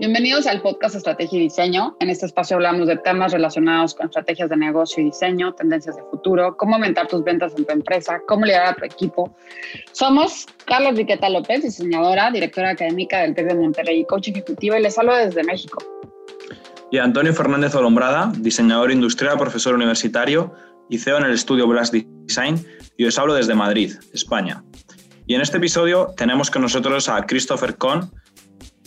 Bienvenidos al podcast Estrategia y Diseño. En este espacio hablamos de temas relacionados con estrategias de negocio y diseño, tendencias de futuro, cómo aumentar tus ventas en tu empresa, cómo liderar a tu equipo. Somos Carlos Riqueta López, diseñadora, directora académica del TEC de Monterrey coach ejecutivo, y les hablo desde México. Y Antonio Fernández Olombrada, diseñador industrial, profesor universitario y CEO en el estudio Blast Design, y os hablo desde Madrid, España. Y en este episodio tenemos con nosotros a Christopher Kohn,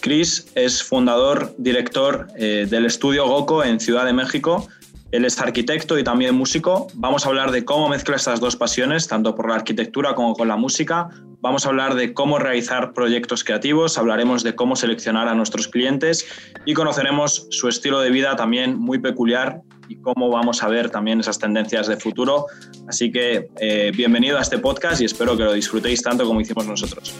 Chris es fundador, director eh, del estudio Goco en Ciudad de México. Él es arquitecto y también músico. Vamos a hablar de cómo mezcla estas dos pasiones, tanto por la arquitectura como con la música. Vamos a hablar de cómo realizar proyectos creativos, hablaremos de cómo seleccionar a nuestros clientes y conoceremos su estilo de vida también muy peculiar y cómo vamos a ver también esas tendencias de futuro. Así que eh, bienvenido a este podcast y espero que lo disfrutéis tanto como hicimos nosotros.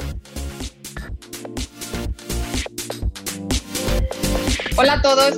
Hola a todos,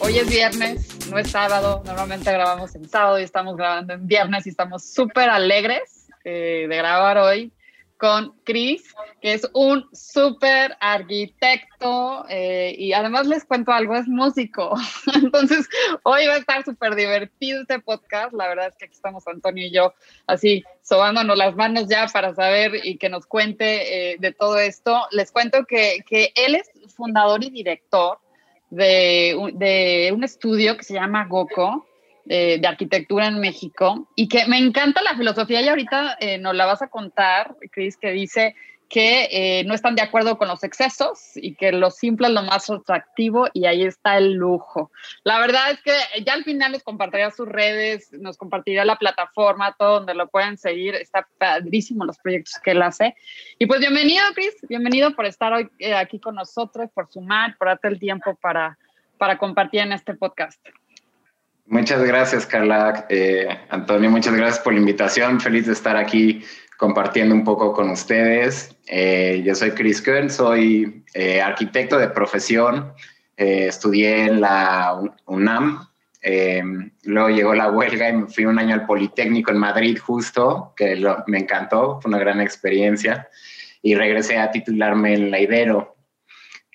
hoy es viernes, no es sábado, normalmente grabamos en sábado y estamos grabando en viernes y estamos súper alegres eh, de grabar hoy con Chris, que es un súper arquitecto eh, y además les cuento algo, es músico. Entonces, hoy va a estar súper divertido este podcast. La verdad es que aquí estamos Antonio y yo así sobándonos las manos ya para saber y que nos cuente eh, de todo esto. Les cuento que, que él es fundador y director de, un estudio que se llama GOCO, de arquitectura en México, y que me encanta la filosofía y ahorita eh, nos la vas a contar, Cris, que dice que eh, no están de acuerdo con los excesos y que lo simple es lo más atractivo y ahí está el lujo. La verdad es que ya al final les compartirá sus redes, nos compartirá la plataforma, todo donde lo pueden seguir. Está padrísimo los proyectos que él hace. Y pues bienvenido, Chris, bienvenido por estar hoy eh, aquí con nosotros, por sumar, por darte el tiempo para, para compartir en este podcast. Muchas gracias, Carla. Eh, Antonio, muchas gracias por la invitación. Feliz de estar aquí compartiendo un poco con ustedes. Eh, yo soy Chris Kern, soy eh, arquitecto de profesión, eh, estudié en la UNAM, luego llegó la huelga y me fui un año al Politécnico en Madrid justo, que me encantó, fue una gran experiencia, y regresé a titularme en la Ibero.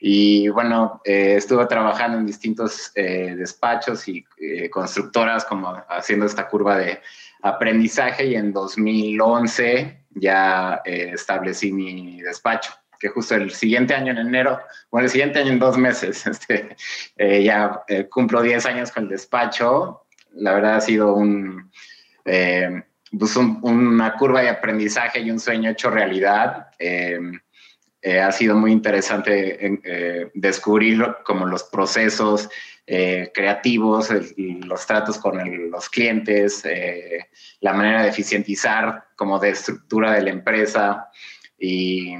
Y bueno, estuve trabajando en distintos despachos y constructoras, como haciendo esta curva de aprendizaje y en 2011 ya eh, establecí mi despacho, que justo el siguiente año en enero, bueno, el siguiente año en dos meses, este, eh, ya eh, cumplo 10 años con el despacho. La verdad ha sido un, pues una curva de aprendizaje y un sueño hecho realidad. Ha sido muy interesante descubrir como los procesos eh, creativos, los tratos con los clientes, eh, la manera de eficientizar como de estructura de la empresa y,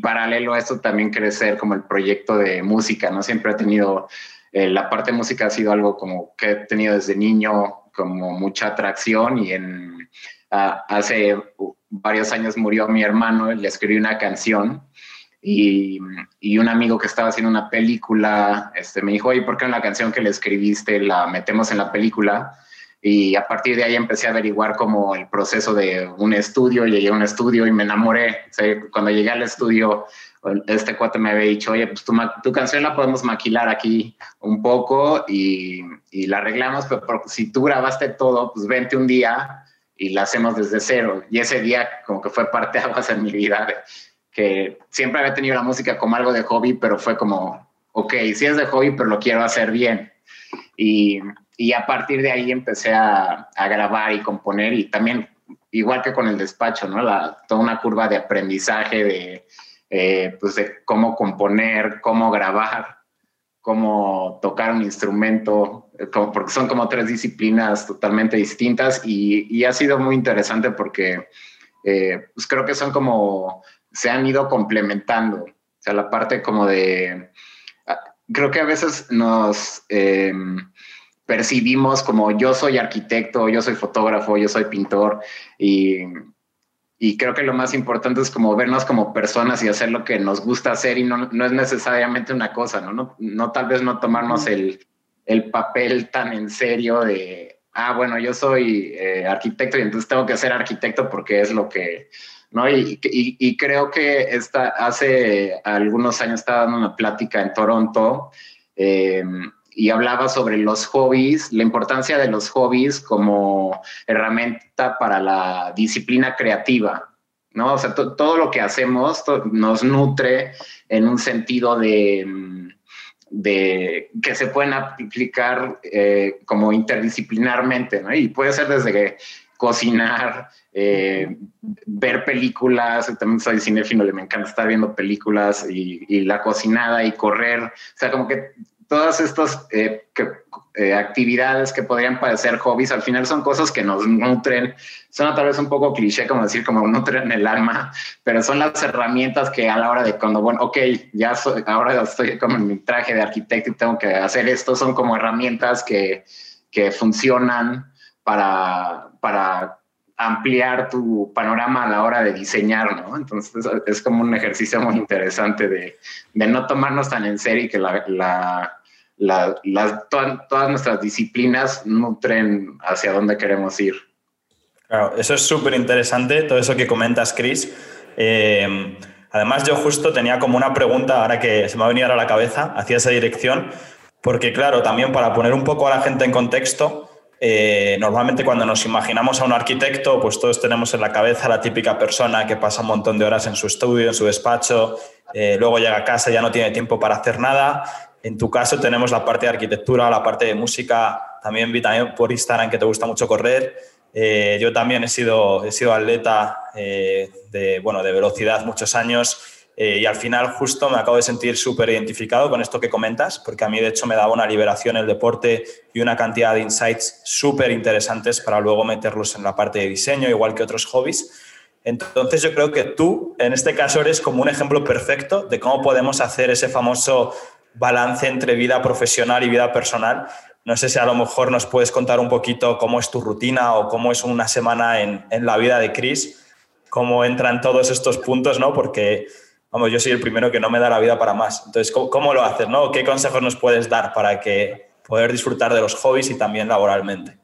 paralelo a esto también crecer como el proyecto de música, ¿no? Siempre he tenido, eh, la parte de música ha sido algo como que he tenido desde niño como mucha atracción y en, hace varios años murió mi hermano, le escribí una canción y, un amigo que estaba haciendo una película este, me dijo, oye, ¿por qué en la canción que le escribiste la metemos en la película? Y a partir de ahí empecé a averiguar como el proceso de un estudio, llegué a un estudio y me enamoré. cuando llegué al estudio, este cuate me había dicho, oye, pues tu, tu canción la podemos maquilar aquí un poco y, y la arreglamos, pero si tú grabaste todo, pues vente un día y la hacemos desde cero. Y ese día como que fue parte aguas en mi vida que siempre había tenido la música como algo de hobby, pero fue como, ok, sí es de hobby, pero lo quiero hacer bien. Y, y a partir de ahí empecé a, a, grabar y componer y también, igual que con el despacho, ¿no? La, toda una curva de aprendizaje de, eh, pues de cómo componer, cómo grabar, cómo tocar un instrumento, eh, como, porque son como tres disciplinas totalmente distintas y, y ha sido muy interesante porque eh, pues creo que son como se han ido complementando. O sea, la parte como de, ah, creo que a veces nos em, percibimos como yo soy arquitecto, yo soy fotógrafo, yo soy pintor y, y, creo que lo más importante es como vernos como personas y hacer lo que nos gusta hacer y no, no es necesariamente una cosa, ¿no? No, no tal vez no tomarnos el, el, papel tan en serio de, ah, bueno, yo soy eh, arquitecto y entonces tengo que ser arquitecto porque es lo que ¿no? Y, y, creo que esta, hace algunos años estaba dando una plática en Toronto em, y hablaba sobre los hobbies, la importancia de los hobbies como herramienta para la disciplina creativa, ¿no? O sea, todo lo que hacemos nos nutre en un sentido de, de que se pueden aplicar eh, como interdisciplinarmente, ¿no? Y puede ser desde que cocinar, eh, ver películas, también soy cinéfilo, me encanta estar viendo películas y, y, la cocinada y correr, o sea, como que todas estas eh, eh, actividades que podrían parecer hobbies, al final son cosas que nos nutren. Son tal vez un poco cliché, como decir, como nutren el alma, pero son las herramientas que a la hora de cuando, bueno, ok, ya ahora estoy como en mi traje de arquitecto y tengo que hacer esto, son como herramientas que, que funcionan para, para ampliar tu panorama a la hora de diseñar, ¿no? Entonces es como un ejercicio muy interesante de, de no tomarnos tan en serio y que la, la, la, todas nuestras disciplinas nutren hacia dónde queremos ir. Claro, eso es súper interesante, todo eso que comentas, Chris. Eh, además, yo justo tenía como una pregunta ahora que se me va a venir a la cabeza hacia esa dirección, porque claro, también para poner un poco a la gente en contexto, eh, normalmente cuando nos imaginamos a un arquitecto, pues todos tenemos en la cabeza la típica persona que pasa un montón de horas en su estudio, en su despacho, eh, luego llega a casa y ya no tiene tiempo para hacer nada. En tu caso tenemos la parte de arquitectura, la parte de música, también vi también por Instagram que te gusta mucho correr. Eh, yo también he sido, he sido atleta de, bueno, de velocidad muchos años eh, y al final justo me acabo de sentir súper identificado con esto que comentas, porque a mí de hecho me daba una liberación el deporte y una cantidad de insights súper interesantes para luego meterlos en la parte de diseño, igual que otros hobbies. Entonces yo creo que tú, en este caso, eres como un ejemplo perfecto de cómo podemos hacer ese famoso balance entre vida profesional y vida personal. No sé si a lo mejor nos puedes contar un poquito cómo es tu rutina o cómo es una semana en, en la vida de Chris, cómo entran todos estos puntos, ¿no? Porque vamos, yo soy el primero que no me da la vida para más. Entonces, ¿cómo, lo haces? ¿no? ¿Qué consejos nos puedes dar para que poder disfrutar de los hobbies y también laboralmente?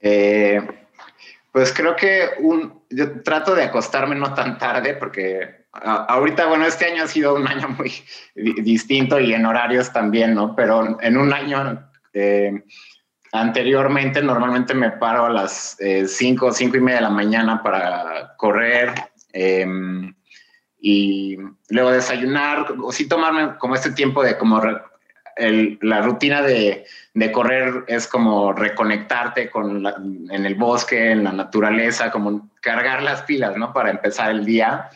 Eh, pues creo que un, yo trato de acostarme no tan tarde porque ahorita, bueno, este año ha sido un año muy distinto y en horarios también, ¿no? Pero en un año eh, anteriormente normalmente me paro a las 5 o 5 y media de la mañana para correr. Y luego desayunar, o sí tomarme como este tiempo de como la rutina de, de, correr es como reconectarte con en el bosque, en la naturaleza, como cargar las pilas, ¿no? Para empezar el día.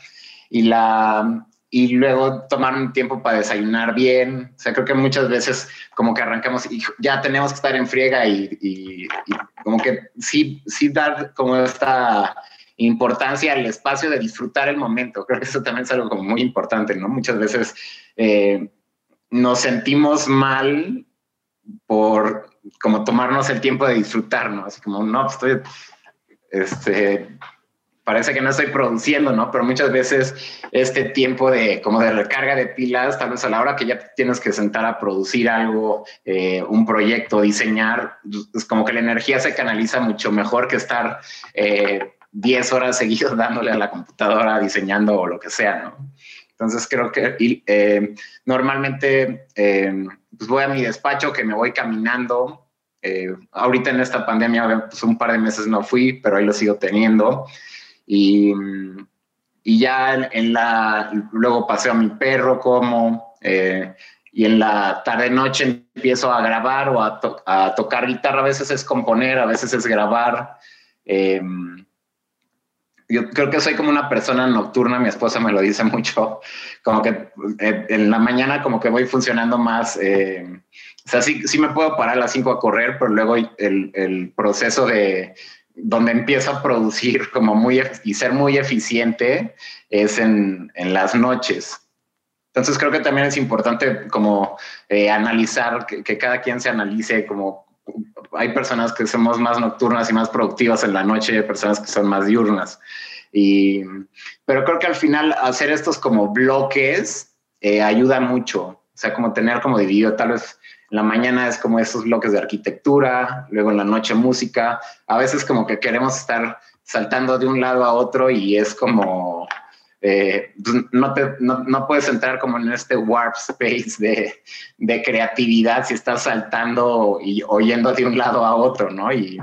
Y, la, y luego tomar un tiempo para desayunar bien. O sea, creo que muchas veces como que arrancamos y ya tenemos que estar en friega y, y, y como que sí, sí dar como esta importancia al espacio de disfrutar el momento. Creo que eso también es algo muy importante, ¿no? Muchas veces eh, nos sentimos mal por como tomarnos el tiempo de disfrutar, ¿no? Así como, no, pues, estoy, este, parece que no estoy produciendo, ¿no? Pero muchas veces este tiempo de como de recarga de pilas, tal vez a la hora que ya tienes que sentar a producir algo, eh, un proyecto, diseñar, es como que la energía se canaliza mucho mejor que estar eh, 10 horas seguidas dándole a la computadora, diseñando o lo que sea, ¿no? Entonces creo que eh, normalmente eh, pues voy a mi despacho, que me voy caminando. Eh, ahorita en esta pandemia, pues un par de meses no fui, pero ahí lo sigo teniendo. Y, y ya en, la, luego paseo a mi perro, como, y en la tarde-noche empiezo a grabar o a, a, tocar guitarra. A veces es componer, a veces es grabar yo creo que soy como una persona nocturna, mi esposa me lo dice mucho, como que eh, en la mañana como que voy funcionando más, eh, o sea, sí, sí me puedo parar a las 5 a correr, pero luego el, el, proceso de donde empiezo a producir como muy y ser muy eficiente es en, en las noches. Entonces creo que también es importante como eh, analizar, que, que cada quien se analice como hay personas que somos más nocturnas y más productivas en la noche, hay personas que son más diurnas. Y, pero creo que al final hacer estos como bloques eh, ayuda mucho. O sea, como tener como dividido, tal vez en la mañana es como esos bloques de arquitectura, luego en la noche música. A veces como que queremos estar saltando de un lado a otro y es como eh, pues, no, te, no, puedes entrar como en este warp space de, de, creatividad si estás saltando y oyendo de un lado a otro, ¿no? Y,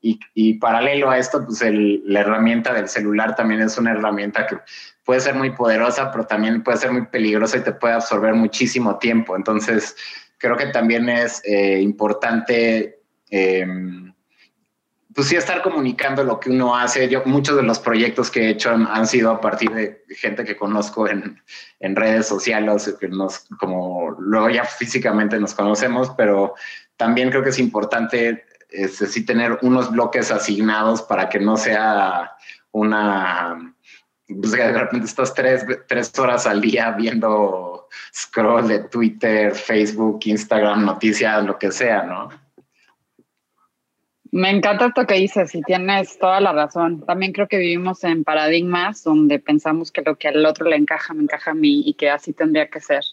y, y paralelo a esto, pues la herramienta del celular también es una herramienta que puede ser muy poderosa, pero también puede ser muy peligrosa y te puede absorber muchísimo tiempo. Entonces, creo que también es eh, importante eh, pues sí, estar comunicando lo que uno hace. Yo, muchos de los proyectos que he hecho han, sido a partir de gente que conozco en, en, redes sociales, que nos, como luego ya físicamente nos conocemos, pero también creo que es importante este, sí tener unos bloques asignados para que no sea una, pues de repente estás tres, tres horas al día viendo scroll de Twitter, Facebook, Instagram, noticias, lo que sea, ¿no? Me encanta esto que dices y tienes toda la razón. También creo que vivimos en paradigmas donde pensamos que lo que al otro le encaja, me encaja a mí y que así tendría que ser.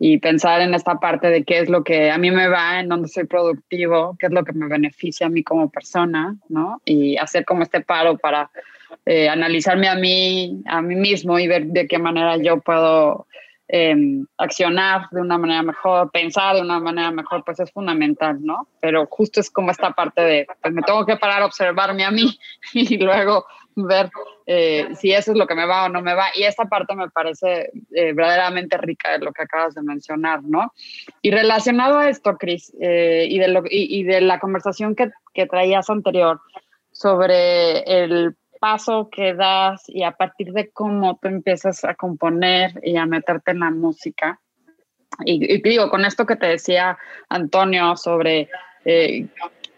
Y pensar en esta parte de qué es lo que a mí me va, en dónde soy productivo, qué es lo que me beneficia a mí como persona, ¿no? Y hacer como este paro para eh, analizarme a mí, a mí mismo y ver de qué manera yo puedo Em, accionar de una manera mejor, pensar de una manera mejor, pues es fundamental, ¿no? Pero justo es como esta parte de, pues me tengo que parar a observarme a mí y luego ver eh, si eso es lo que me va o no me va. Y esta parte me parece eh, verdaderamente rica de lo que acabas de mencionar, ¿no? Y relacionado a esto, Cris, eh, y, y, y de la conversación que, que traías anterior sobre el paso que das y a partir de cómo tú empiezas a componer y a meterte en la música. Y, digo, con esto que te decía Antonio sobre eh,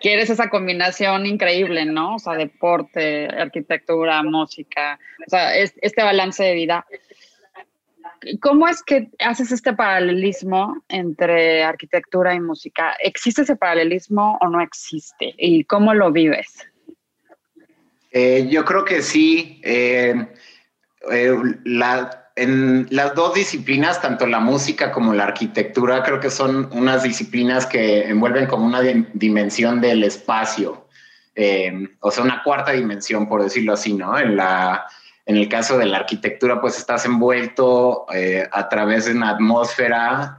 que eres esa combinación increíble, ¿no? O sea, deporte, arquitectura, música, o sea, este balance de vida. ¿Cómo es que haces este paralelismo entre arquitectura y música? ¿Existe ese paralelismo o no existe? ¿Y cómo lo vives? Eh, yo creo que sí. Eh, eh, en las dos disciplinas, tanto la música como la arquitectura, creo que son unas disciplinas que envuelven como una dimensión del espacio, o sea, una cuarta dimensión, por decirlo así, ¿no? En, la, en el caso de la arquitectura, pues estás envuelto a través de una atmósfera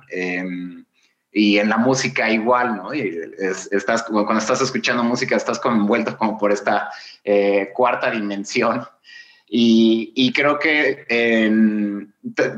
y en la música igual, ¿no? Y estás como cuando estás escuchando música, estás envuelto como por esta eh, cuarta dimensión. Y, creo que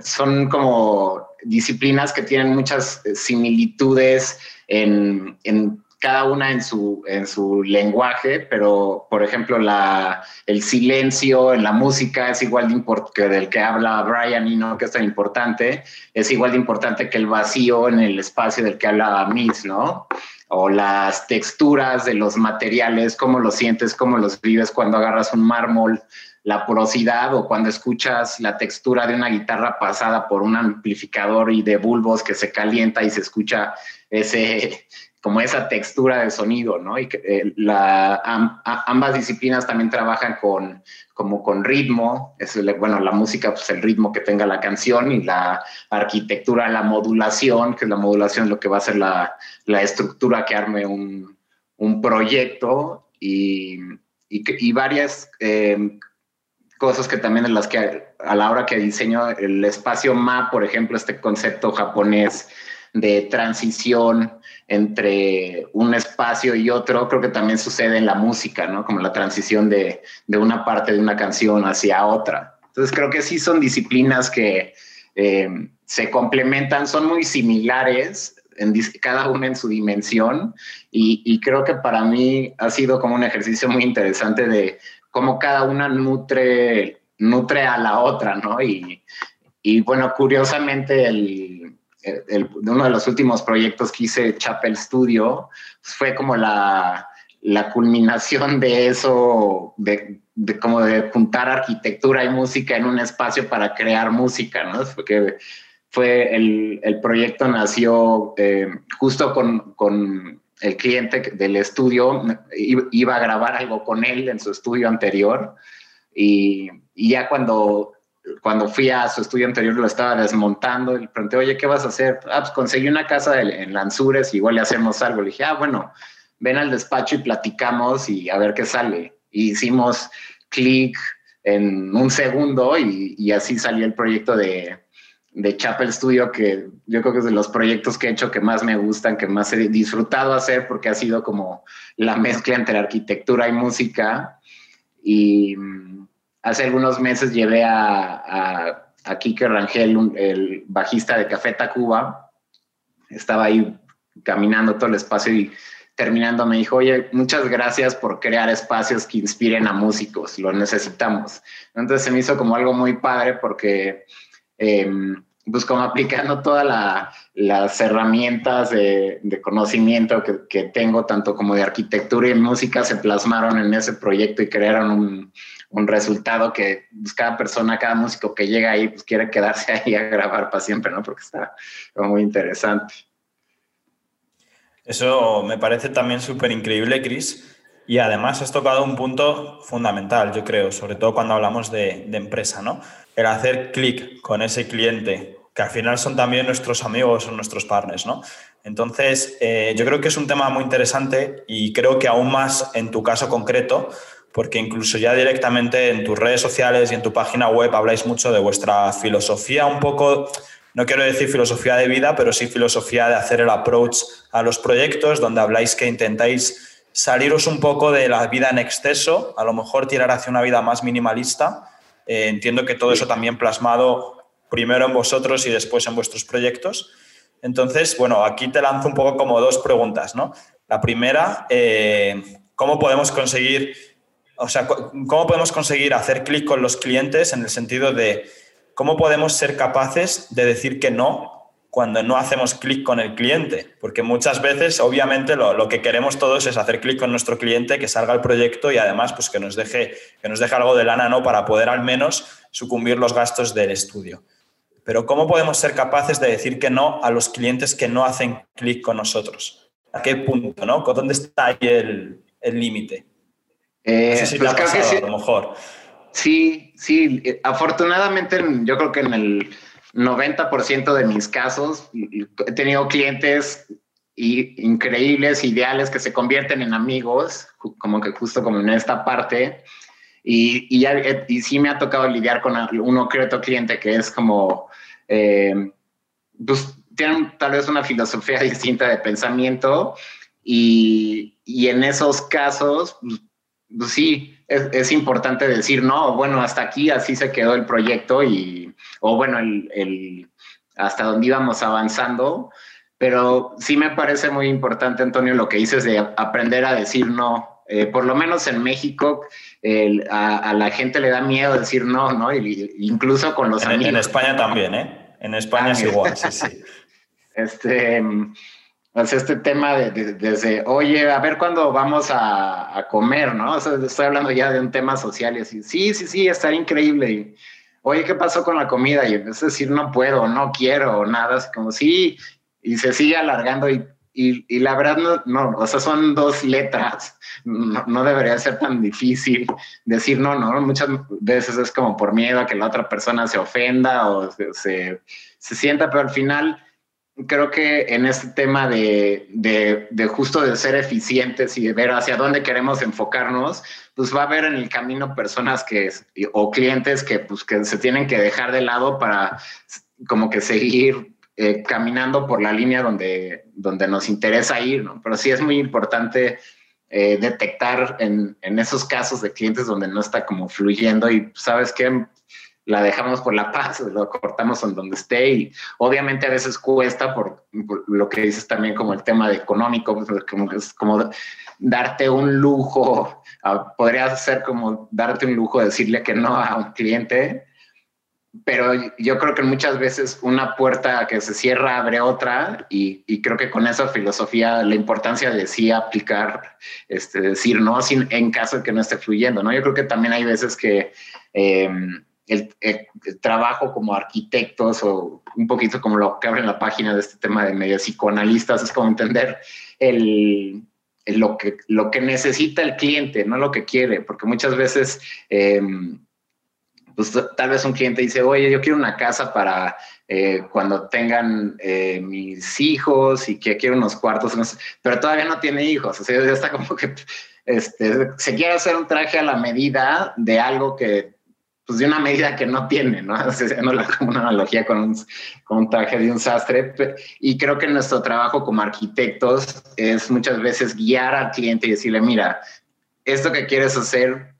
son como disciplinas que tienen muchas similitudes en, en cada una en su, en su lenguaje, pero por ejemplo la, el silencio en la música es igual de importante del que habla Brian y no que es tan importante, es igual de importante que el vacío en el espacio del que habla Miss, ¿no? O las texturas de los materiales, cómo los sientes, cómo los vives cuando agarras un mármol, la porosidad o cuando escuchas la textura de una guitarra pasada por un amplificador y de bulbos que se calienta y se escucha ese, como esa textura de sonido, ¿no? Y que, eh, ambas disciplinas también trabajan con, como con ritmo, es bueno, la música, pues el ritmo que tenga la canción y la arquitectura, la modulación, que la modulación es lo que va a ser la, la estructura que arme un, un proyecto y, y, varias eh, cosas que también en las que a la hora que diseño el espacio MA, por ejemplo, este concepto japonés de transición entre un espacio y otro, creo que también sucede en la música, ¿no? Como la transición de, una parte de una canción hacia otra. Entonces creo que sí son disciplinas que eh, se complementan, son muy similares, en, cada una en su dimensión, y, creo que para mí ha sido como un ejercicio muy interesante de cómo cada una nutre, nutre a la otra, ¿no? Y, y bueno, curiosamente el, uno de los últimos proyectos que hice, Chapel Studio, pues, fue como la, la, culminación de eso, de, de, como de juntar arquitectura y música en un espacio para crear música, ¿no? Porque fue el, el proyecto nació eh, justo con, con el cliente del estudio, iba a grabar algo con él en su estudio anterior y ya cuando cuando fui a su estudio anterior lo estaba desmontando y le pregunté, oye, ¿qué vas a hacer? Ah, pues conseguí una casa en Lanzures, igual le hacemos algo. Le dije, ah, bueno, ven al despacho y platicamos y a ver qué sale. hicimos clic, en un segundo y, así salió el proyecto de, de Chapel Studio, que yo creo que es de los proyectos que he hecho que más me gustan, que más he disfrutado hacer porque ha sido como la mezcla entre arquitectura y música. Y mm, hace algunos meses llevé a, a, Kike Rangel, el bajista de Café Tacuba. Estaba ahí caminando todo el espacio y terminando me dijo, oye, muchas gracias por crear espacios que inspiren a músicos, lo necesitamos. Entonces se me hizo como algo muy padre porque, em, pues como aplicando todas las herramientas de, conocimiento que, tengo, tanto como de arquitectura y música, se plasmaron en ese proyecto y crearon un, resultado que pues, cada persona, cada músico que llega ahí, pues quiere quedarse ahí a grabar para siempre, ¿no? Porque está muy interesante. Eso me parece también súper increíble, Chris. Y además has tocado un punto fundamental, yo creo, sobre todo cuando hablamos de, empresa, ¿no? El hacer clic con ese cliente, que al final son también nuestros amigos o nuestros partners, ¿no? Entonces, eh, yo creo que es un tema muy interesante y creo que aún más en tu caso concreto, porque incluso ya directamente en tus redes sociales y en tu página web habláis mucho de vuestra filosofía un poco no quiero decir filosofía de vida, pero sí filosofía de hacer el approach a los proyectos, donde habláis que intentáis saliros un poco de la vida en exceso, a lo mejor tirar hacia una vida más minimalista. Eh, entiendo que todo eso también plasmado primero en vosotros y después en vuestros proyectos. Entonces, bueno, aquí te lanzo un poco como dos preguntas, ¿no? La primera, eh, ¿cómo podemos conseguir, o sea, cómo podemos conseguir hacer clic con los clientes en el sentido de ¿cómo podemos ser capaces de decir que no cuando no hacemos clic con el cliente? Porque muchas veces, obviamente, lo, que queremos todos es hacer clic con nuestro cliente, que salga el proyecto y además pues, que, nos deje, que nos deje algo de lana ¿no? para poder al menos sucumbir los gastos del estudio. Pero ¿cómo podemos ser capaces de decir que no a los clientes que no hacen clic con nosotros? ¿A qué punto? ¿no? ¿Dónde está ahí el límite? Eh, no sé si te pues ha pasado, a lo mejor. Sí, sí, afortunadamente yo creo que en el 90% de mis casos he tenido clientes increíbles, ideales, que se convierten en amigos, como que justo como en esta parte. Y, y, ya, eh, y sí me ha tocado lidiar con uno que otro cliente que es como, eh, pues tienen tal vez una filosofía distinta de pensamiento y, y en esos casos, pues, pues sí, es, importante decir, no, bueno, hasta aquí así se quedó el proyecto y, o bueno, el, hasta donde íbamos avanzando. Pero sí me parece muy importante, Antonio, lo que dices de aprender a decir no. Eh, por lo menos en México, a, la gente le da miedo decir no, ¿no? incluso con los amigos. En España también, ¿eh? En España es igual, sí, sí. Este, o sea, este tema de, desde, oye, a ver cuándo vamos a, comer, ¿no? O sea, estoy hablando ya de un tema social y así, sí, sí, sí, está increíble. Y, oye, ¿qué pasó con la comida? Y es decir, no puedo, no quiero, nada, así como sí, y se sigue alargando y, y, la verdad no, no, o sea, son dos letras, no, no, debería ser tan difícil decir no, no, muchas veces es como por miedo a que la otra persona se ofenda o se, se sienta, pero al final creo que en este tema de, de, justo de ser eficientes y de ver hacia dónde queremos enfocarnos, pues va a haber en el camino personas que, o clientes que, pues, que se tienen que dejar de lado para como que seguir eh, caminando por la línea donde, donde nos interesa ir, ¿no? Pero sí es muy importante eh, detectar en, en, esos casos de clientes donde no está como fluyendo y sabes que la dejamos por la paz, lo cortamos en donde esté y obviamente a veces cuesta por, lo que dices también como el tema de económico, pues, como, es como darte un lujo, podría ser como darte un lujo decirle que no a un cliente, pero yo creo que muchas veces una puerta que se cierra abre otra y, creo que con esa filosofía la importancia de sí aplicar, este, decir no sin, en caso de que no esté fluyendo, ¿no? Yo creo que también hay veces que... Eh, el, trabajo como arquitectos o un poquito como lo que abre en la página de este tema de medio psicoanalistas, es como entender el, lo, que, lo que necesita el cliente, no lo que quiere, porque muchas veces, em, pues tal vez un cliente dice, oye, yo quiero una casa para eh, cuando tengan eh, mis hijos y que quiero unos cuartos, pero todavía no tiene hijos, o sea, ya está como que este, se quiere hacer un traje a la medida de algo que pues de una medida que no tiene, ¿no? Haciendo como una analogía con un, con un traje de un sastre. Y creo que nuestro trabajo como arquitectos es muchas veces guiar al cliente y decirle, mira, esto que quieres hacer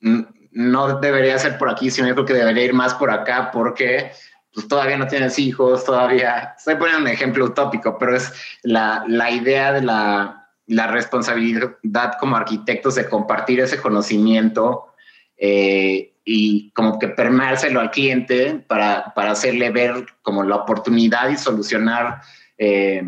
no debería ser por aquí, sino yo creo que debería ir más por acá porque pues, todavía no tienes hijos, todavía... Estoy poniendo un ejemplo utópico, pero es la, la idea de la, la, responsabilidad como arquitectos de compartir ese conocimiento eh, y como que permeárselo al cliente para, para, hacerle ver como la oportunidad y solucionar eh,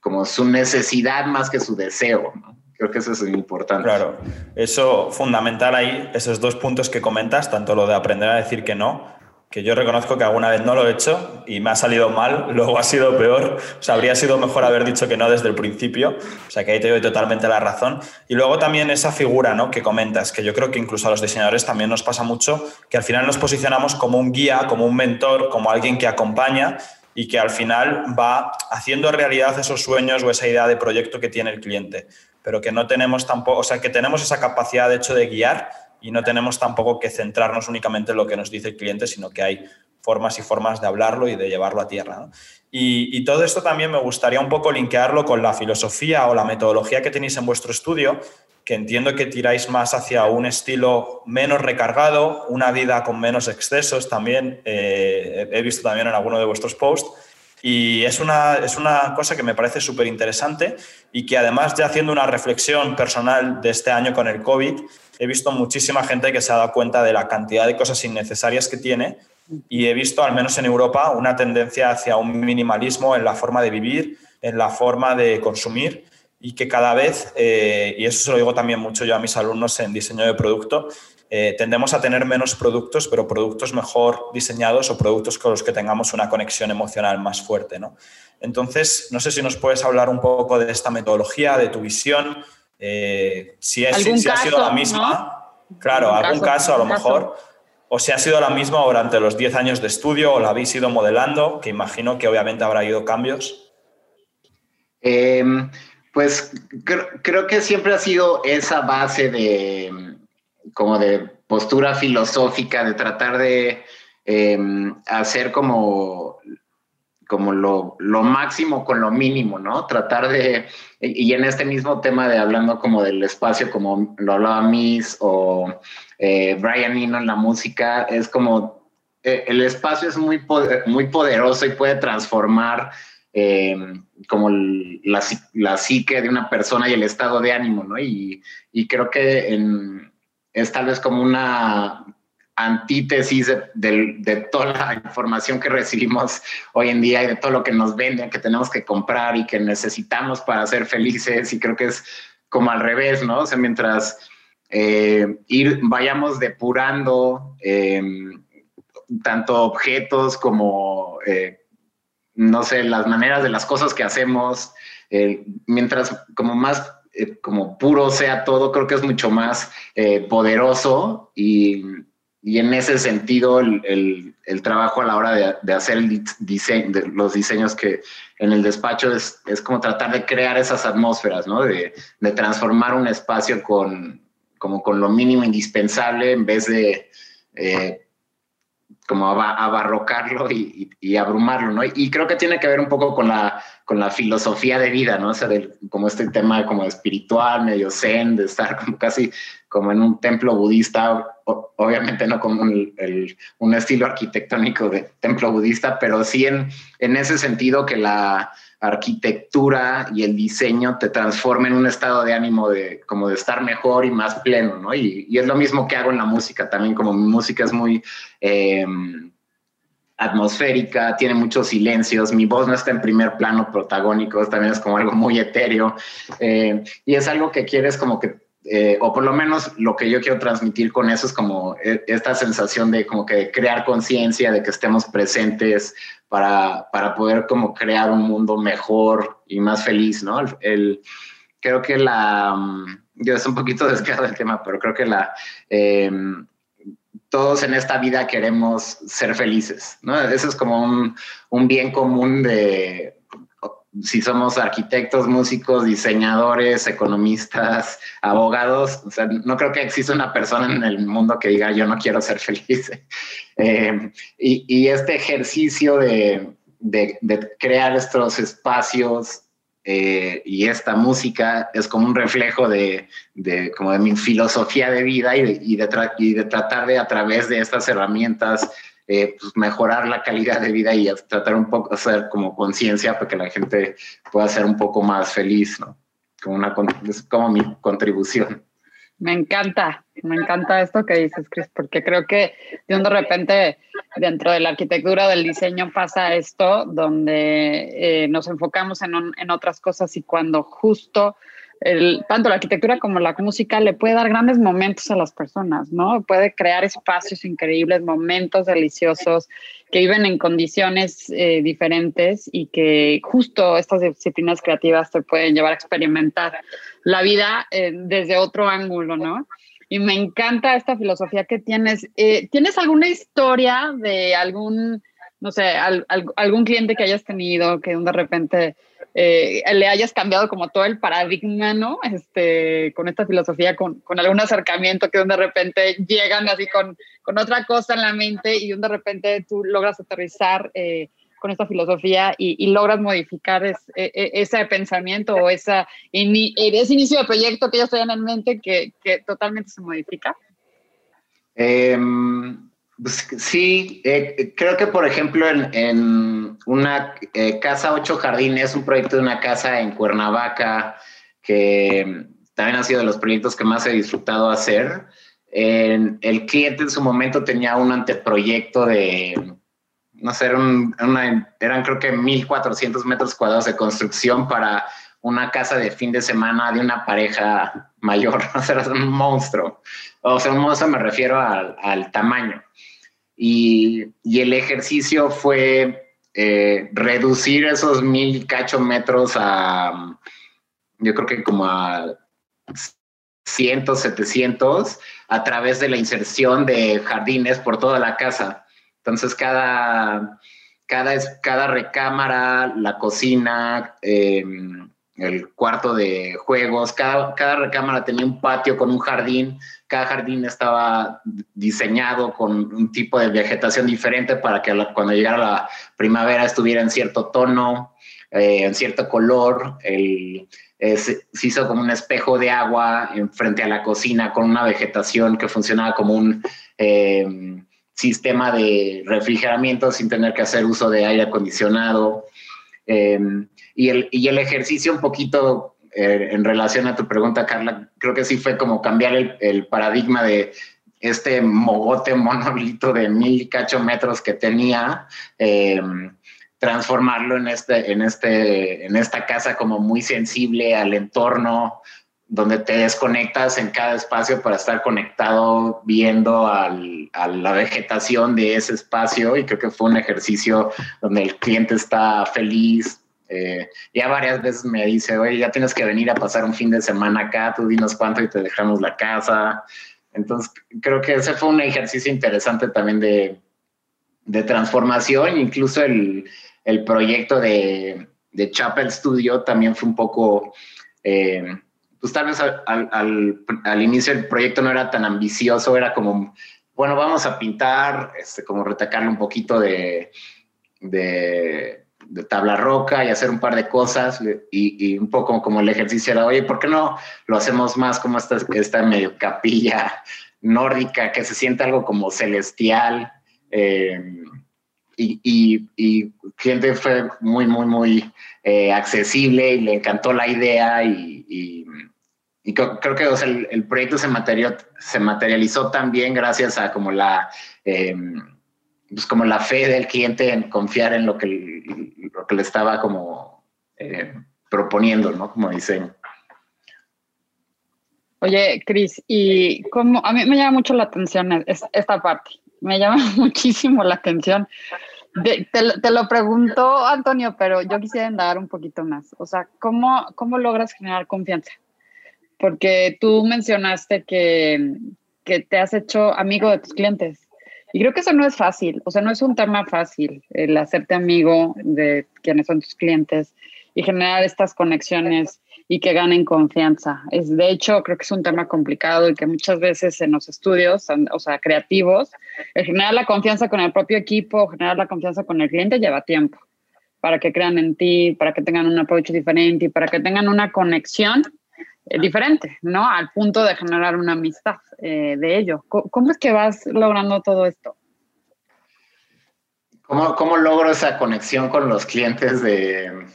como su necesidad más que su deseo. ¿no? Creo que eso es importante. Claro, eso fundamental ahí, esos dos puntos que comentas, tanto lo de aprender a decir que no, que yo reconozco que alguna vez no lo he hecho y me ha salido mal, luego ha sido peor, o sea, habría sido mejor haber dicho que no desde el principio, o sea, que ahí te doy totalmente la razón. Y luego también esa figura ¿no? que comentas, que yo creo que incluso a los diseñadores también nos pasa mucho, que al final nos posicionamos como un guía, como un mentor, como alguien que acompaña y que al final va haciendo realidad esos sueños o esa idea de proyecto que tiene el cliente pero que no tenemos tampoco, o sea, que tenemos esa capacidad de hecho de guiar y no tenemos tampoco que centrarnos únicamente en lo que nos dice el cliente, sino que hay formas y formas de hablarlo y de llevarlo a tierra. Y, todo esto también me gustaría un poco linkearlo con la filosofía o la metodología que tenéis en vuestro estudio, que entiendo que tiráis más hacia un estilo menos recargado, una vida con menos excesos también, eh, he visto también en alguno de vuestros posts, y es una, es una cosa que me parece súper interesante y que además ya haciendo una reflexión personal de este año con el COVID, he visto muchísima gente que se ha dado cuenta de la cantidad de cosas innecesarias que tiene y he visto, al menos en Europa, una tendencia hacia un minimalismo en la forma de vivir, en la forma de consumir y que cada vez, eh, y eso se lo digo también mucho yo a mis alumnos en diseño de producto, eh, tendemos a tener menos productos, pero productos mejor diseñados o productos con los que tengamos una conexión emocional más fuerte. ¿no? Entonces, no sé si nos puedes hablar un poco de esta metodología, de tu visión, eh, si, es, si, ha sido la misma. Claro, algún caso, a lo mejor. O si ha sido la misma durante los 10 años de estudio o la habéis ido modelando, que imagino que obviamente habrá ido cambios. Em, pues creo que siempre ha sido esa base de, como de postura filosófica, de tratar de em, hacer como, como lo, máximo con lo mínimo, ¿no? Tratar de, y en este mismo tema de hablando como del espacio, como lo hablaba Miss o eh, Brian Eno en la música, es como eh, el espacio es muy, muy poderoso y puede transformar em, como la, la, psique de una persona y el estado de ánimo, ¿no? Y, y creo que es tal vez como una antítesis de, toda la información que recibimos hoy en día y de todo lo que nos venden, que tenemos que comprar y que necesitamos para ser felices. Y creo que es como al revés, ¿no? O sea, mientras eh, ir, vayamos depurando em, tanto objetos como, eh, no sé, las maneras de las cosas que hacemos, mientras como más eh, como puro sea todo, creo que es mucho más poderoso y, y, en ese sentido el, el, trabajo a la hora de, de hacer los diseños que en el despacho es, es como tratar de crear esas atmósferas, ¿no? De, de, transformar un espacio con, como con lo mínimo indispensable en vez de eh, como abarrocarlo y, y, abrumarlo, ¿no? Y creo que tiene que ver un poco con la, con la filosofía de vida, ¿no? O sea, como este tema como espiritual, medio zen, de estar como casi como en un templo budista, obviamente no como un estilo arquitectónico de templo budista, pero sí en, en ese sentido que la, arquitectura y el diseño te transforma en un estado de ánimo de como de estar mejor y más pleno, ¿no? Y, es lo mismo que hago en la música también, como mi música es muy em, atmosférica, tiene muchos silencios, mi voz no está en primer plano protagónico, también es como algo muy etéreo, eh, y es algo que quieres como que eh, o por lo menos lo que yo quiero transmitir con eso es como eh, esta sensación de como que crear conciencia, de que estemos presentes para, para, poder como crear un mundo mejor y más feliz, ¿no? El, creo que la, mm, yo es un poquito desviado del tema, pero creo que la, em, todos en esta vida queremos ser felices, ¿no? Eso es como un bien común de, si somos arquitectos, músicos, diseñadores, economistas, abogados, o sea, no creo que exista una persona en el mundo que diga yo no quiero ser feliz. Eh, y, este ejercicio de, crear estos espacios eh, y esta música es como un reflejo de, como de mi filosofía de vida y de, y de tratar de a través de estas herramientas eh, pues mejorar la calidad de vida y tratar un poco, hacer como conciencia para que la gente pueda ser un poco más feliz, ¿no? Como, una, es como mi contribución. Me encanta, me encanta esto que dices, Chris, porque creo que de repente dentro de la arquitectura del diseño pasa esto, donde eh, nos enfocamos en, en otras cosas y cuando justo tanto la arquitectura como la música le puede dar grandes momentos a las personas, ¿no? Puede crear espacios increíbles, momentos deliciosos que viven en condiciones eh, diferentes y que justo estas disciplinas creativas te pueden llevar a experimentar la vida eh, desde otro ángulo, ¿no? Y me encanta esta filosofía que tienes. Eh, ¿Tienes alguna historia de algún, no sé, algún cliente que hayas tenido que de repente eh, le hayas cambiado como todo el paradigma, ¿no? Este, con esta filosofía, con, con algún acercamiento que de repente llegan así con, con, otra cosa en la mente y de repente tú logras aterrizar eh, con esta filosofía y, logras modificar e, e, ese pensamiento o esa, ese inicio de proyecto que ellos tenían en mente que, que totalmente se modifica. Eh, pues, sí, eh, creo que por ejemplo en, una eh, casa ocho jardines, un proyecto de una casa en Cuernavaca, que también ha sido de los proyectos que más he disfrutado hacer. el cliente en su momento tenía un anteproyecto de, no sé, eran creo que 1.400 metros cuadrados de construcción para una casa de fin de semana de una pareja mayor, o sea, era un monstruo. O sea, un monstruo me refiero al, al tamaño. Y, y, el ejercicio fue eh, reducir esos mil cacho metros a, yo creo que como a 100, 700, a través de la inserción de jardines por toda la casa. Entonces, cada, cada, cada recámara, la cocina, eh, el cuarto de juegos, cada, cada recámara tenía un patio con un jardín, cada jardín estaba diseñado con un tipo de vegetación diferente para que cuando llegara la primavera estuviera en cierto tono, eh, en cierto color. El, eh, se, hizo como un espejo de agua en frente a la cocina con una vegetación que funcionaba como un eh, sistema de refrigeramiento sin tener que hacer uso de aire acondicionado. Y el, y el ejercicio un poquito eh, en relación a tu pregunta, Carla, creo que sí fue como cambiar el, paradigma de este mogote monolito de mil cacho metros que tenía, eh, transformarlo en, este, en, este, en esta casa como muy sensible al entorno, donde te desconectas en cada espacio para estar conectado viendo al, a la vegetación de ese espacio. Y creo que fue un ejercicio donde el cliente está feliz, eh, ya varias veces me dice, oye, ya tienes que venir a pasar un fin de semana acá, tú dinos cuánto y te dejamos la casa. Entonces, creo que ese fue un ejercicio interesante también de, de transformación, incluso el, el proyecto de, de, Chapel Studio también fue un poco, eh, pues tal vez al, al, al, inicio el proyecto no era tan ambicioso, era como, bueno, vamos a pintar, este, como retacarle un poquito de, de tabla roca y hacer un par de cosas y, un poco como el ejercicio era, oye, ¿por qué no lo hacemos más como esta, esta medio capilla nórdica que se siente algo como celestial? Eh, y, y, y, gente fue muy, muy, muy eh, accesible y le encantó la idea y, creo, que el, proyecto se, materializó también gracias a como la... Eh, pues como la fe del cliente en confiar en lo que, lo que le estaba como eh, proponiendo, ¿no? Como diseño. Oye, Cris, y como a mí me llama mucho la atención esta parte, me llama muchísimo la atención. te, lo pregunto, Antonio, pero yo quisiera dar un poquito más. O sea, ¿cómo, cómo logras generar confianza? Porque tú mencionaste que, que te has hecho amigo de tus clientes. Y creo que eso no es fácil, o sea, no es un tema fácil el hacerte amigo de quienes son tus clientes y generar estas conexiones y que ganen confianza. Es, de hecho, creo que es un tema complicado y que muchas veces en los estudios, o sea, creativos, el generar la confianza con el propio equipo, generar la confianza con el cliente lleva tiempo para que crean en ti, para que tengan un approach diferente y para que tengan una conexión eh, diferente, ¿no? Al punto de generar una amistad eh, de ello. ¿Cómo, es que vas logrando todo esto? ¿Cómo, ¿Cómo logro esa conexión con los clientes de,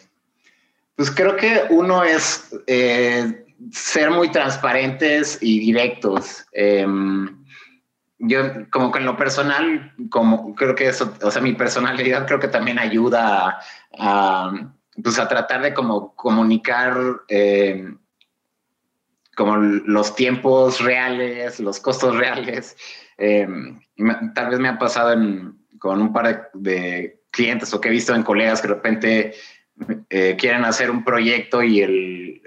pues creo que uno es eh, ser muy transparentes y directos. Em, yo como que en lo personal, como creo que eso, o sea, mi personalidad creo que también ayuda a, pues a tratar de como comunicar em, como los tiempos reales, los costos reales. Em, tal vez me ha pasado con un par de, de, clientes o que he visto en colegas que de repente eh, quieren hacer un proyecto y el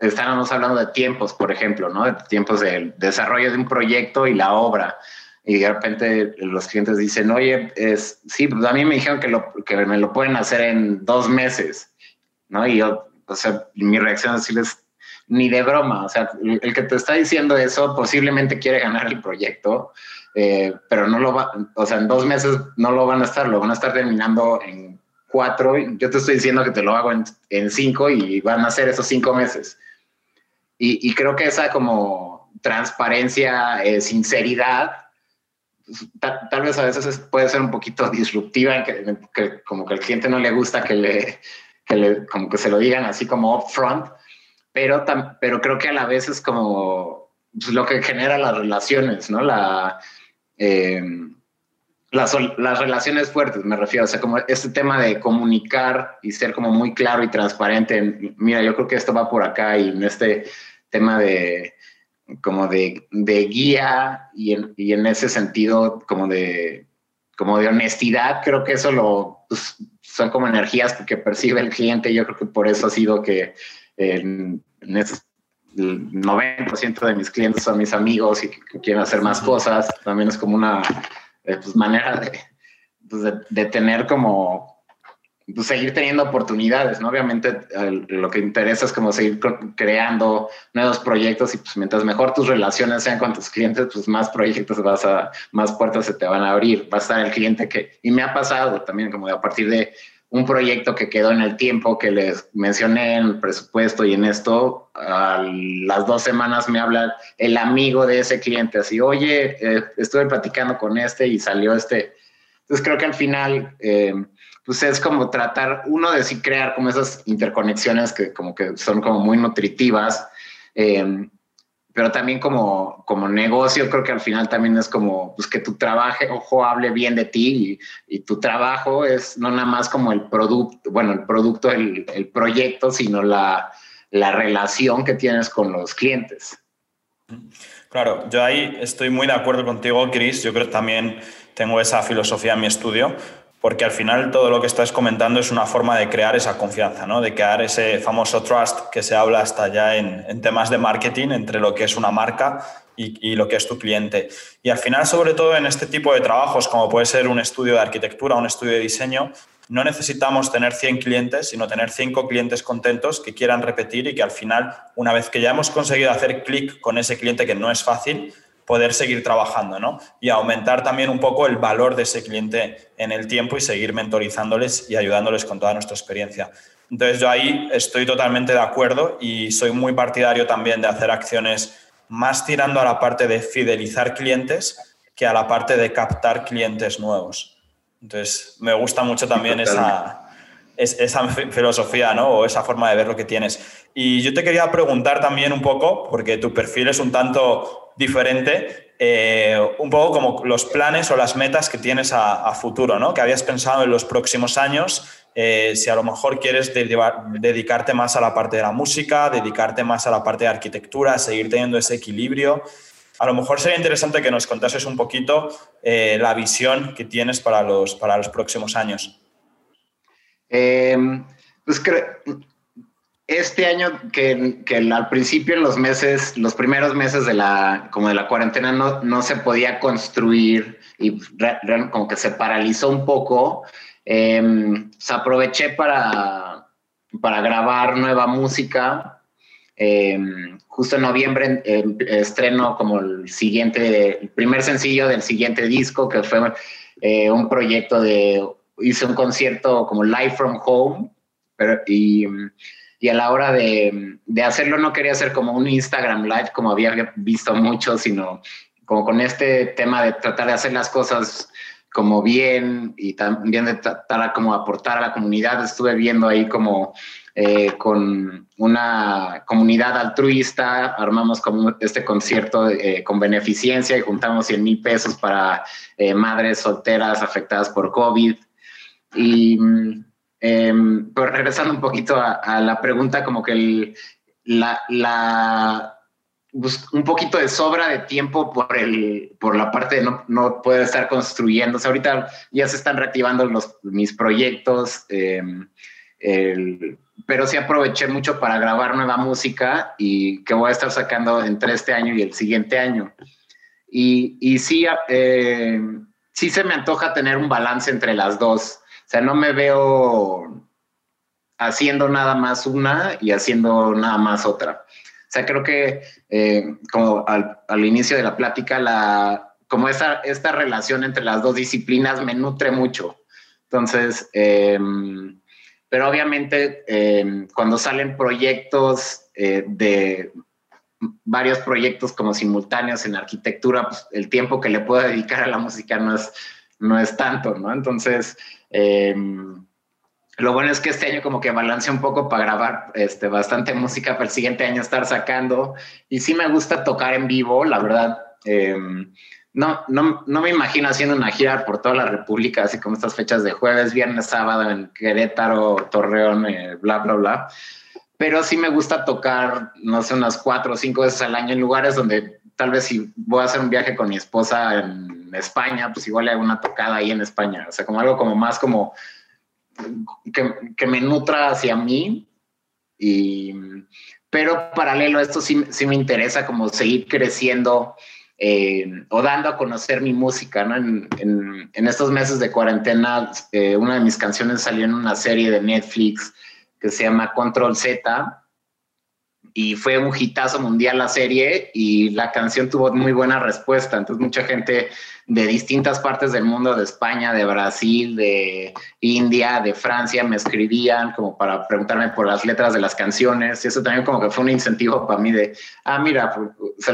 estábamos hablando de tiempos, por ejemplo, ¿no? De tiempos del desarrollo de un proyecto y la obra. Y de repente los clientes dicen, oye, es, sí, pues a mí me dijeron que, lo, que me lo pueden hacer en dos meses, ¿no? Y yo, o sea, mi reacción es decirles, ni de broma, o sea, el que te está diciendo eso posiblemente quiere ganar el proyecto, eh, pero no lo va, o sea, en dos meses no lo van a estar, lo van a estar terminando en cuatro, yo te estoy diciendo que te lo hago en, cinco y van a ser esos cinco meses. Y, creo que esa como transparencia, eh, sinceridad, pues, tal, vez a veces puede ser un poquito disruptiva, que, que, como que el cliente no le gusta que le, que le, como que se lo digan así como upfront, pero, pero creo que a la vez es como pues, lo que genera las relaciones, ¿no? La, eh, las, relaciones fuertes, me refiero, o sea, como este tema de comunicar y ser como muy claro y transparente, mira, yo creo que esto va por acá y en este tema de como de, de guía y en, y en, ese sentido como de, como de honestidad, creo que eso lo, pues, son como energías que percibe el cliente, yo creo que por eso ha sido que en, en esos el 90% de mis clientes son mis amigos y que quieren hacer más cosas, también es como una eh, pues, manera pues, de, de, tener como, pues, seguir teniendo oportunidades, ¿no? Obviamente lo que interesa es como seguir creando nuevos proyectos y pues mientras mejor tus relaciones sean con tus clientes, pues más proyectos vas a, más puertas se te van a abrir, va a estar el cliente que, y me ha pasado también como de a partir de un proyecto que quedó en el tiempo que les mencioné en presupuesto y en esto, a las dos semanas me habla el amigo de ese cliente así, oye, eh, estuve platicando con este y salió este. Entonces creo que al final, eh, pues es como tratar, uno de sí crear como esas interconexiones que como que son como muy nutritivas. Eh, pero también como, como negocio creo que al final también es como pues que tu trabajo, ojo, hable bien de ti y, tu trabajo es no nada más como el producto, bueno, el producto, el, el proyecto, sino la, la relación que tienes con los clientes. Claro, yo ahí estoy muy de acuerdo contigo, Chris. Yo creo que también tengo esa filosofía en mi estudio porque al final todo lo que estás comentando es una forma de crear esa confianza, ¿no? de crear ese famoso trust que se habla hasta ya en, temas de marketing entre lo que es una marca y, lo que es tu cliente. Y al final, sobre todo en este tipo de trabajos, como puede ser un estudio de arquitectura, un estudio de diseño, no necesitamos tener 100 clientes, sino tener 5 clientes contentos que quieran repetir y que al final, una vez que ya hemos conseguido hacer clic con ese cliente, que no es fácil, poder seguir trabajando, ¿no? Y aumentar también un poco el valor de ese cliente en el tiempo y seguir mentorizándoles y ayudándoles con toda nuestra experiencia. Entonces yo ahí estoy totalmente de acuerdo y soy muy partidario también de hacer acciones más tirando a la parte de fidelizar clientes que a la parte de captar clientes nuevos. Entonces me gusta mucho también esa, esa filosofía ¿no? o esa forma de ver lo que tienes. Y yo te quería preguntar también un poco, porque tu perfil es un tanto diferente, eh, un poco como los planes o las metas que tienes a, futuro, ¿no? Que habías pensado en los próximos años, eh, si a lo mejor quieres dedicarte más a la parte de la música, dedicarte más a la parte de arquitectura, seguir teniendo ese equilibrio. A lo mejor sería interesante que nos contases un poquito eh, la visión que tienes para los, para los próximos años. pues creo, este año que, que, al principio en los meses, los primeros meses de la, como de la cuarentena no, no se podía construir y como que se paralizó un poco, eh, aproveché para, para grabar nueva música. Em, justo en noviembre em, estreno como el siguiente, el primer sencillo del siguiente disco, que fue eh, un proyecto de, hice un concierto como Live from Home, pero, y, y, a la hora de, de, hacerlo no quería hacer como un Instagram Live como había visto mucho, sino como con este tema de tratar de hacer las cosas como bien y también de tratar como aportar a la comunidad. Estuve viendo ahí como eh, con una comunidad altruista, armamos como este concierto eh, con beneficencia y juntamos 100 mil pesos para eh, madres solteras afectadas por COVID. Y em, pues regresando un poquito a, la pregunta, como que el, un poquito de sobra de tiempo por, el, por la parte de no, no poder estar construyendo. ahorita ya se están reactivando los, mis proyectos, em, pero sí aproveché mucho para grabar nueva música y que voy a estar sacando entre este año y el siguiente año. Y, y sí, eh, sí se me antoja tener un balance entre las dos. Sea, no me veo haciendo nada más una y haciendo nada más otra. O sea, creo que eh, como al, inicio de la plática, la, como esta, esta relación entre las dos disciplinas me nutre mucho. Entonces, eh, pero obviamente eh, cuando salen proyectos de varios proyectos como simultáneos en arquitectura, pues el tiempo que le puedo dedicar a la música no es, no es tanto, ¿no? Entonces, lo bueno es que este año como que balance un poco para grabar este, bastante música para el siguiente año estar sacando. Y sí me gusta tocar en vivo, la verdad. Em, no, no, no, me imagino haciendo una gira por toda la República, así como estas fechas de jueves, viernes, sábado en Querétaro, Torreón, eh, bla, bla, bla. Pero sí me gusta tocar, no sé, unas cuatro o cinco veces al año en lugares donde tal vez si voy a hacer un viaje con mi esposa en España, pues igual hay una tocada ahí en España. O sea, como algo como más como que, me nutra hacia mí. Y, pero paralelo a esto sí, sí me interesa como seguir creciendo eh, o dando a conocer mi música. ¿no? En, en, estos meses de cuarentena, eh, una de mis canciones salió en una serie de Netflix que se llama Control Z y fue un hitazo mundial la serie y la canción tuvo muy buena respuesta. Entonces mucha gente de distintas partes del mundo, de España, de Brasil, de India, de Francia, me escribían como para preguntarme por las letras de las canciones y eso también como que fue un incentivo para mí de, ah, mira, pues,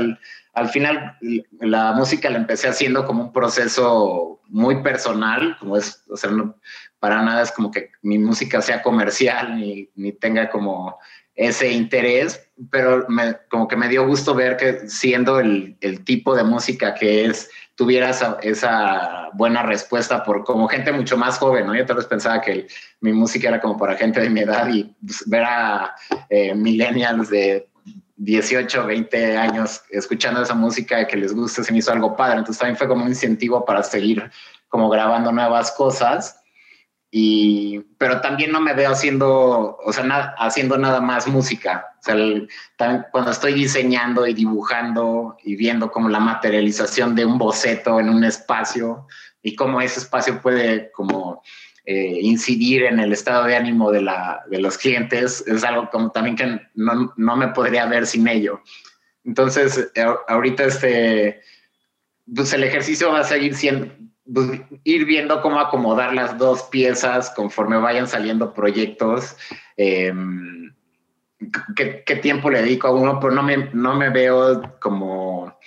al final la música la empecé haciendo como un proceso muy personal, como es, o sea, no, para nada es como que mi música sea comercial ni, ni tenga como ese interés, pero me, como que me dio gusto ver que siendo el, el tipo de música que es, tuviera esa, buena respuesta por como gente mucho más joven, ¿no? Yo tal vez pensaba que mi música era como para gente de mi edad y pues, ver a eh, millennials de 18, 20 años escuchando esa música que les gusta, se me hizo algo padre. Entonces también fue como un incentivo para seguir como grabando nuevas cosas. Y, pero también no me veo haciendo, o sea, nada, haciendo nada más música. O sea, también cuando estoy diseñando y dibujando y viendo como la materialización de un boceto en un espacio y cómo ese espacio puede como eh, incidir en el estado de ánimo de, la, de los clientes, es algo como también que no, no me podría ver sin ello. Entonces, ahorita este, pues el ejercicio va a seguir siendo, ir viendo cómo acomodar las dos piezas conforme vayan saliendo proyectos. Em, qué, tiempo le dedico a uno, pero no me, no me veo como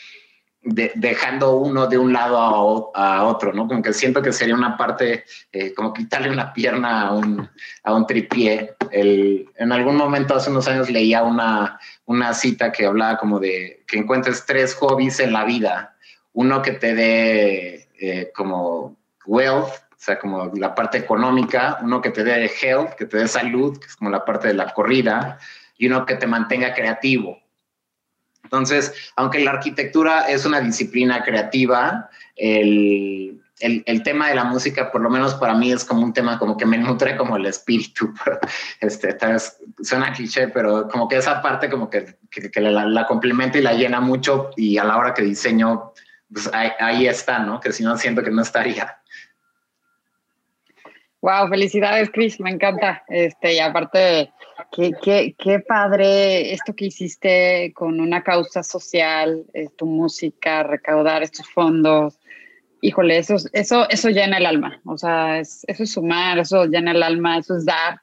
dejando uno de un lado a, otro, ¿no? Como que siento que sería una parte, eh, como quitarle una pierna a un, a un tripié. El, en algún momento, hace unos años, leía una, una cita que hablaba como de que encuentres tres hobbies en la vida. Uno que te dé eh, como wealth, o sea, como la parte económica, uno que te dé health, que te dé salud, que es como la parte de la corrida, y uno que te mantenga creativo. Entonces, aunque la arquitectura es una disciplina creativa, el, el, tema de la música, por lo menos para mí, es como un tema como que me nutre como el espíritu. Este, tal vez suena cliché, pero como que esa parte como que, que, la, la, complementa y la llena mucho y a la hora que diseño pues ahí, está, ¿no? Que si no, siento que no estaría. Wow, felicidades, Chris, me encanta. Este, y aparte, Qué, qué, qué, padre esto que hiciste con una causa social, eh, tu música, recaudar estos fondos. Híjole, eso, eso, eso llena el alma. O sea, eso es sumar, eso llena el alma, eso es dar.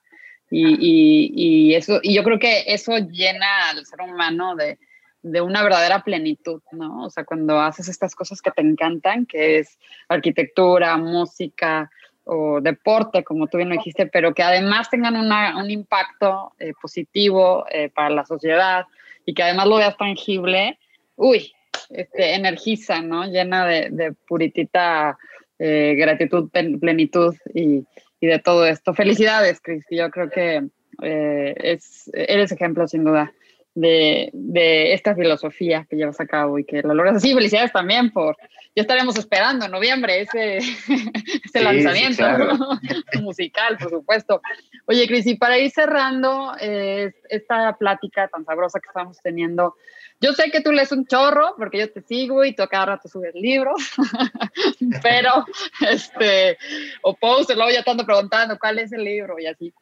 Y, y, y, eso, y yo creo que eso llena al ser humano de, de una verdadera plenitud, ¿no? O sea, cuando haces estas cosas que te encantan, que es arquitectura, música o deporte, como tú bien lo dijiste, pero que además tengan un impacto eh, positivo eh, para la sociedad y que además lo veas tangible, uy, este, energiza, ¿no? Llena de, puritita eh, gratitud, plenitud y, de todo esto. Felicidades, Cris, yo creo que es, eres ejemplo sin duda de, de, esta filosofía que llevas a cabo y que lo logras así. Felicidades también por, ya estaremos esperando en noviembre ese, ese lanzamiento musical, por supuesto. Oye, Cris, y para ir cerrando eh, esta plática tan sabrosa que estamos teniendo, yo sé que tú lees un chorro porque yo te sigo y tú a cada rato subes libros, pero, este, o post, luego ya te ando preguntando cuál es el libro y así.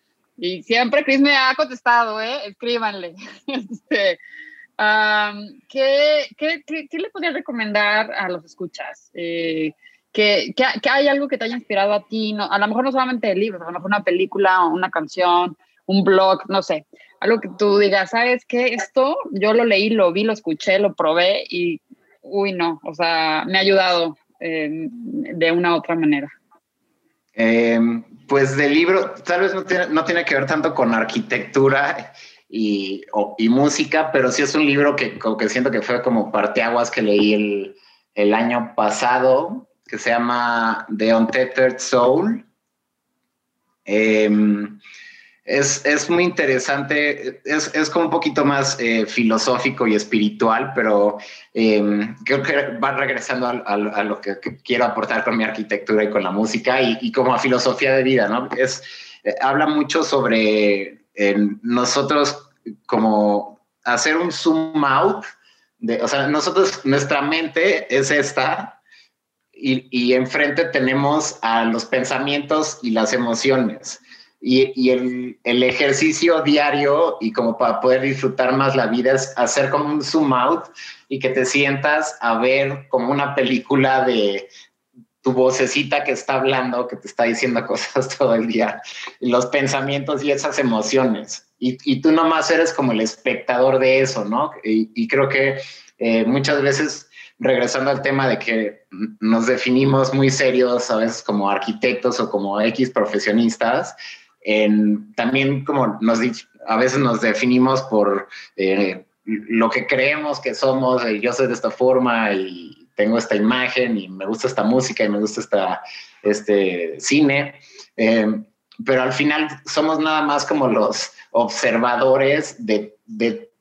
Y siempre Chris me ha contestado, ¿eh? Escríbanle. Este, ¿qué, qué, qué, le podrías recomendar a los escuchas? Eh, que, que, hay algo que te haya inspirado a ti, no, a lo mejor no solamente libros, a lo mejor una película, una canción, un blog, no sé, algo que tú digas, ¿sabes qué? Esto yo lo leí, lo vi, lo escuché, lo probé y, uy, no, o sea, me ha ayudado eh, de una u otra manera. Eh, pues del libro, tal vez no tiene, no tiene que ver tanto con arquitectura y, música, pero sí es un libro que, que siento que fue como parteaguas que leí el, año pasado, que se llama The Untethered Soul. Eh, es, muy interesante, es, es, como un poquito más eh, filosófico y espiritual, pero em, creo que va regresando a, lo que, quiero aportar con mi arquitectura y con la música y, como a filosofía de vida, ¿no? Es, eh, habla mucho sobre nosotros como hacer un zoom out, de, o sea, nosotros, nuestra mente es esta y, y enfrente tenemos a los pensamientos y las emociones y, el, el, ejercicio diario y como para poder disfrutar más la vida es hacer como un zoom out y que te sientas a ver como una película de tu vocecita que está hablando, que te está diciendo cosas todo el día, los pensamientos y esas emociones. Y, y tú nomás eres como el espectador de eso, ¿no? Y, y creo que eh, muchas veces regresando al tema de que nos definimos muy serios a veces como arquitectos o como X profesionistas, también como a veces nos definimos por eh, lo que creemos que somos, yo soy de esta forma y tengo esta imagen y me gusta esta música y me gusta este cine, eh, pero al final somos nada más como los observadores de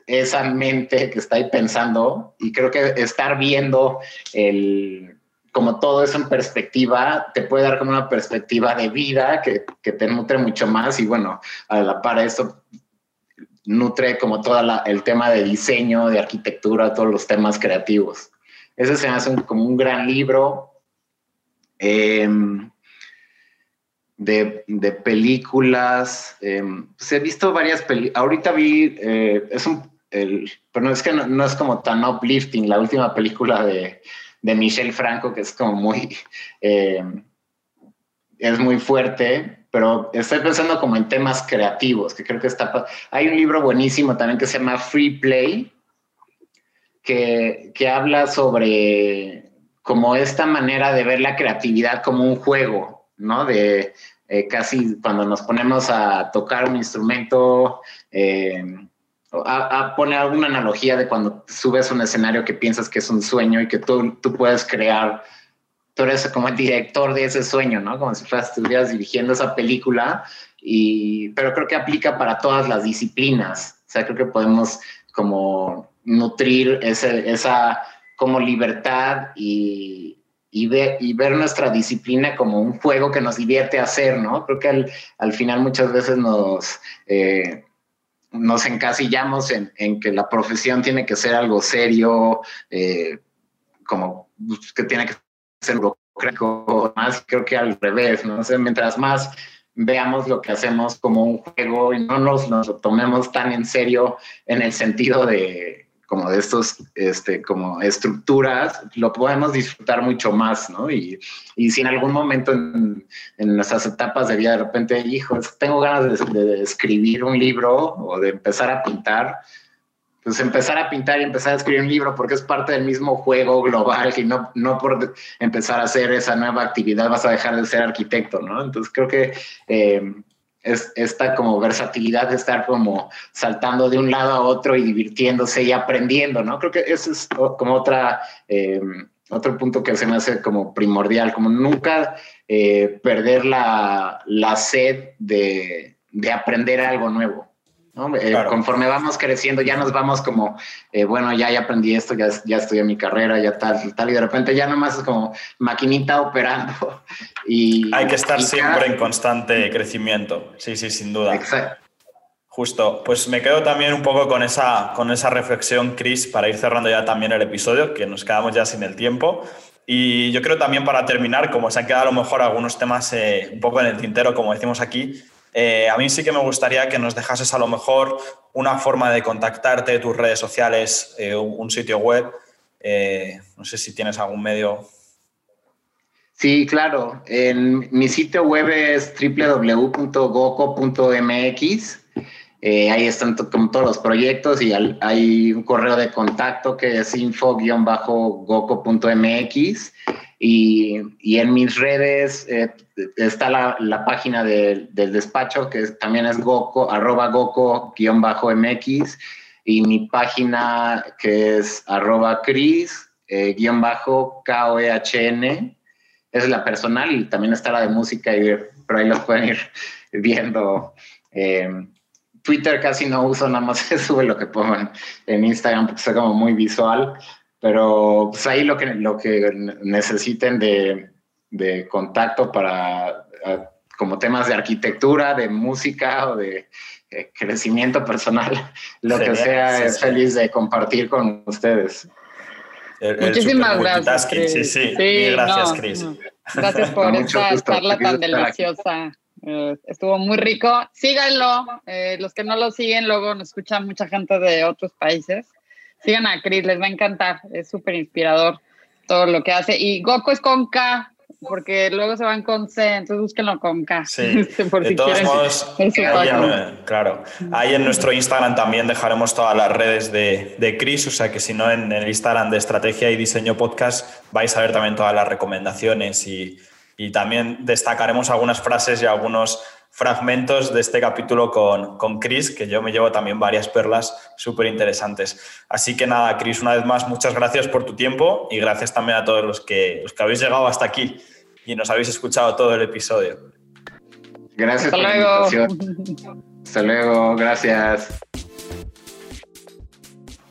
esa mente que está ahí pensando y creo que estar viendo el como todo eso en perspectiva, te puede dar como una perspectiva de vida que, que te nutre mucho más y bueno, a la par eso nutre como todo el tema de diseño, de arquitectura, todos los temas creativos. Ese se hace como un gran libro em, de, de, películas. Em, pues he visto varias películas. Ahorita vi, eh, es un, el, pero no es que no es como tan uplifting, la última película de de Michel Franco, que es como muy, eh, es muy fuerte, pero estoy pensando como en temas creativos, que creo que está... Hay un libro buenísimo también que se llama Free Play, que, que habla sobre como esta manera de ver la creatividad como un juego, ¿no? De eh, casi cuando nos ponemos a tocar un instrumento, eh, a, poner alguna analogía de cuando subes un escenario que piensas que es un sueño y que tú, tú puedes crear, tú eres como el director de ese sueño, ¿no? Como si estuvieras dirigiendo esa película, y, pero creo que aplica para todas las disciplinas. O sea, creo que podemos como nutrir ese, esa como libertad y, y, y ver nuestra disciplina como un juego que nos divierte hacer, ¿no? Creo que al, al final muchas veces nos... Eh, nos encasillamos en, que la profesión tiene que ser algo serio, eh, como pues, que tiene que ser burocrático, más creo que al revés, ¿no? mientras más veamos lo que hacemos como un juego y no nos, nos lo tomemos tan en serio en el sentido de como de estos, este, como estructuras, lo podemos disfrutar mucho más, ¿no? Y, y si en algún momento en, en, nuestras etapas de vida de repente, hijo, tengo ganas de, de, escribir un libro o de empezar a pintar, pues empezar a pintar y empezar a escribir un libro porque es parte del mismo juego global y no, no por empezar a hacer esa nueva actividad vas a dejar de ser arquitecto, ¿no? Entonces creo que... Eh, es esta como versatilidad de estar como saltando de un lado a otro y divirtiéndose y aprendiendo, ¿no? Creo que eso es como otra, eh, otro punto que se me hace como primordial, como nunca eh, perder la, la sed de, de aprender algo nuevo. Eh, conforme vamos creciendo, ya nos vamos como, eh, bueno, ya, ya aprendí esto, ya, ya estudié mi carrera, ya tal, tal, y de repente ya nomás es como maquinita operando. Y, Hay que estar siempre en constante crecimiento, sí, sí, sin duda. Exacto. Justo, pues me quedo también un poco con esa, con esa reflexión, Chris, para ir cerrando ya también el episodio, que nos quedamos ya sin el tiempo. Y yo creo también para terminar, como se han quedado a lo mejor algunos temas eh, un poco en el tintero, como decimos aquí, eh, a mí sí que me gustaría que nos dejases a lo mejor una forma de contactarte, tus redes sociales, eh, un sitio web. Eh, no sé si tienes algún medio. Sí, claro. En, mi sitio web es www.goco.mx. ahí están como todos los proyectos y hay un correo de contacto que es info-goco.mx. Y, en mis redes eh, está la, página de, del despacho, que también es goco, arroba goco-mx, y mi página que es arroba cris, eh, guion bajo K-O-E-H-N, es la personal y también está la de música, y, pero ahí los pueden ir viendo. Eh, Twitter casi no uso, nada más sube lo que pongo en, en Instagram porque soy como muy visual pero pues ahí lo que, lo que necesiten de, de contacto para como temas de arquitectura, de música o de, crecimiento personal, lo que sea, es feliz de compartir con ustedes. Muchísimas gracias. Chris. Sí, sí, sí gracias, Chris. Gracias por esta charla tan deliciosa. Eh, estuvo muy rico. Síganlo. Eh, los que no lo siguen, luego nos escuchan mucha gente de otros países. Sigan a Chris, les va a encantar. Es súper inspirador todo lo que hace. Y Goku es con K, porque luego se van con C, entonces búsquenlo con K. Sí, por de todos modos, claro. Ahí en nuestro Instagram también dejaremos todas las redes de, de Chris, o sea que si no, en el Instagram de Estrategia y Diseño Podcast vais a ver también todas las recomendaciones y, y también destacaremos algunas frases y algunos fragmentos de este capítulo con, con Chris, que yo me llevo también varias perlas súper interesantes. Así que nada, Chris, una vez más, muchas gracias por tu tiempo y gracias también a todos los que, los que habéis llegado hasta aquí y nos habéis escuchado todo el episodio. Gracias Hasta por luego. la invitación. Hasta luego, gracias.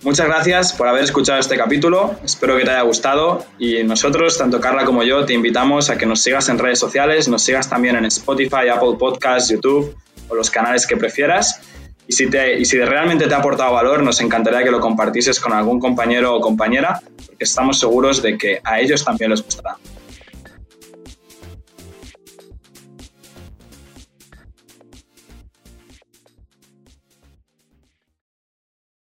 Muchas gracias por haber escuchado este capítulo, espero que te haya gustado y nosotros, tanto Carla como yo, te invitamos a que nos sigas en redes sociales, nos sigas también en Spotify, Apple Podcasts, YouTube o los canales que prefieras. Y si, te, y si realmente te ha aportado valor, nos encantaría que lo compartieses con algún compañero o compañera, porque estamos seguros de que a ellos también les gustará.